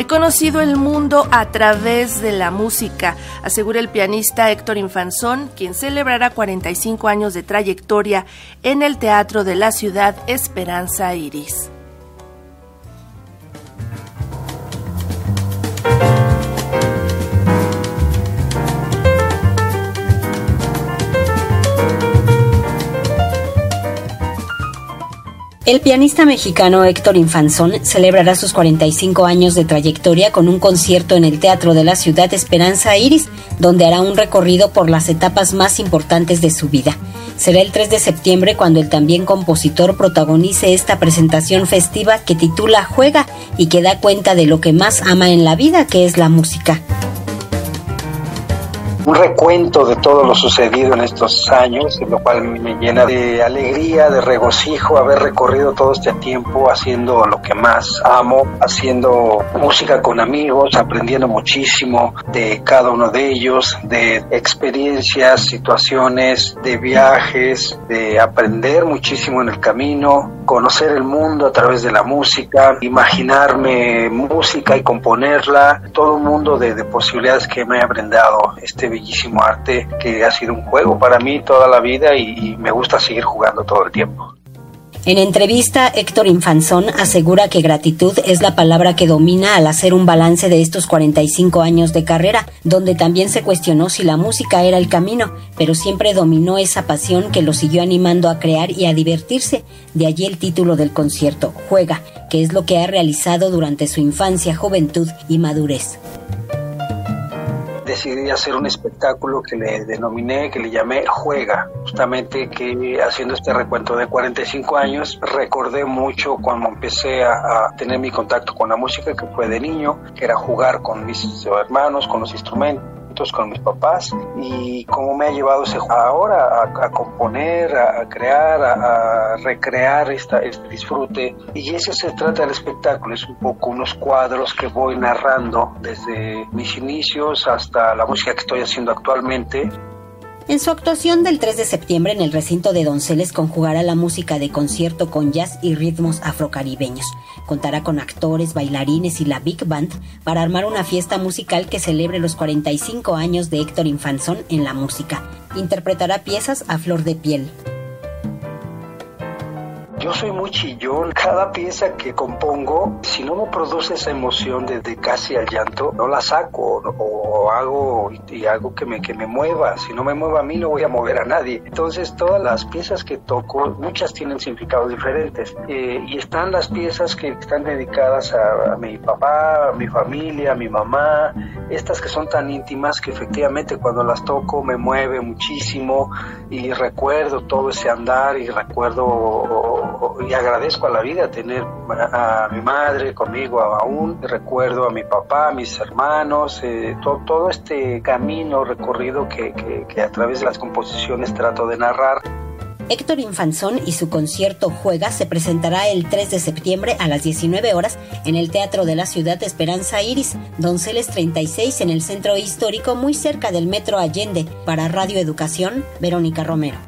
He conocido el mundo a través de la música, asegura el pianista Héctor Infanzón, quien celebrará 45 años de trayectoria en el Teatro de la Ciudad Esperanza Iris. El pianista mexicano Héctor Infanzón celebrará sus 45 años de trayectoria con un concierto en el Teatro de la Ciudad Esperanza Iris, donde hará un recorrido por las etapas más importantes de su vida. Será el 3 de septiembre cuando el también compositor protagonice esta presentación festiva que titula Juega y que da cuenta de lo que más ama en la vida, que es la música un recuento de todo lo sucedido en estos años, lo cual me llena de alegría, de regocijo haber recorrido todo este tiempo haciendo lo que más amo, haciendo música con amigos, aprendiendo muchísimo de cada uno de ellos, de experiencias, situaciones, de viajes, de aprender muchísimo en el camino, conocer el mundo a través de la música, imaginarme música y componerla, todo un mundo de, de posibilidades que me ha brindado este bellísimo arte que ha sido un juego para mí toda la vida y, me gusta seguir jugando todo el tiempo. En entrevista, Héctor Infanzón asegura que gratitud es la palabra que domina al hacer un balance de estos 45 años de carrera, donde también se cuestionó si la música era el camino, pero siempre dominó esa pasión que lo siguió animando a crear y a divertirse. De allí el título del concierto, Juega, que es lo que ha realizado durante su infancia, juventud y madurez decidí hacer un espectáculo que le denominé, que le llamé Juega, justamente que haciendo este recuento de 45 años, recordé mucho cuando empecé a, a tener mi contacto con la música, que fue de niño, que era jugar con mis hermanos, con los instrumentos con mis papás y cómo me ha llevado ese ahora a, componer, a, crear, a, recrear esta, este disfrute. Y eso se trata del espectáculo, es un poco unos cuadros que voy narrando desde mis inicios hasta la música que estoy haciendo actualmente en su actuación del 3 de septiembre en el recinto de Donceles conjugará la música de concierto con jazz y ritmos afrocaribeños. Contará con actores, bailarines y la Big Band para armar una fiesta musical que celebre los 45 años de Héctor Infanzón en la música. Interpretará piezas a flor de piel. Yo soy muy chillón. Cada pieza que compongo, si no me produce esa emoción desde casi al llanto, no la saco o, hago y algo que me, que me mueva. Si no me mueva a mí, no voy a mover a nadie. Entonces, todas las piezas que toco, muchas tienen significados diferentes. Eh, y están las piezas que están dedicadas a, a mi papá, a mi familia, a mi mamá. Estas que son tan íntimas que efectivamente cuando las toco me mueve muchísimo y recuerdo todo ese andar y recuerdo y agradezco a la vida tener a, mi madre conmigo aún, recuerdo a mi papá, a mis hermanos, eh, todo este camino recorrido que, que a través de las composiciones trato de narrar. Héctor Infanzón y su concierto Juega se presentará el 3 de septiembre a las 19 horas en el Teatro de la Ciudad Esperanza Iris, Donceles 36 en el centro histórico muy cerca del Metro Allende. Para Radio Educación, Verónica Romero.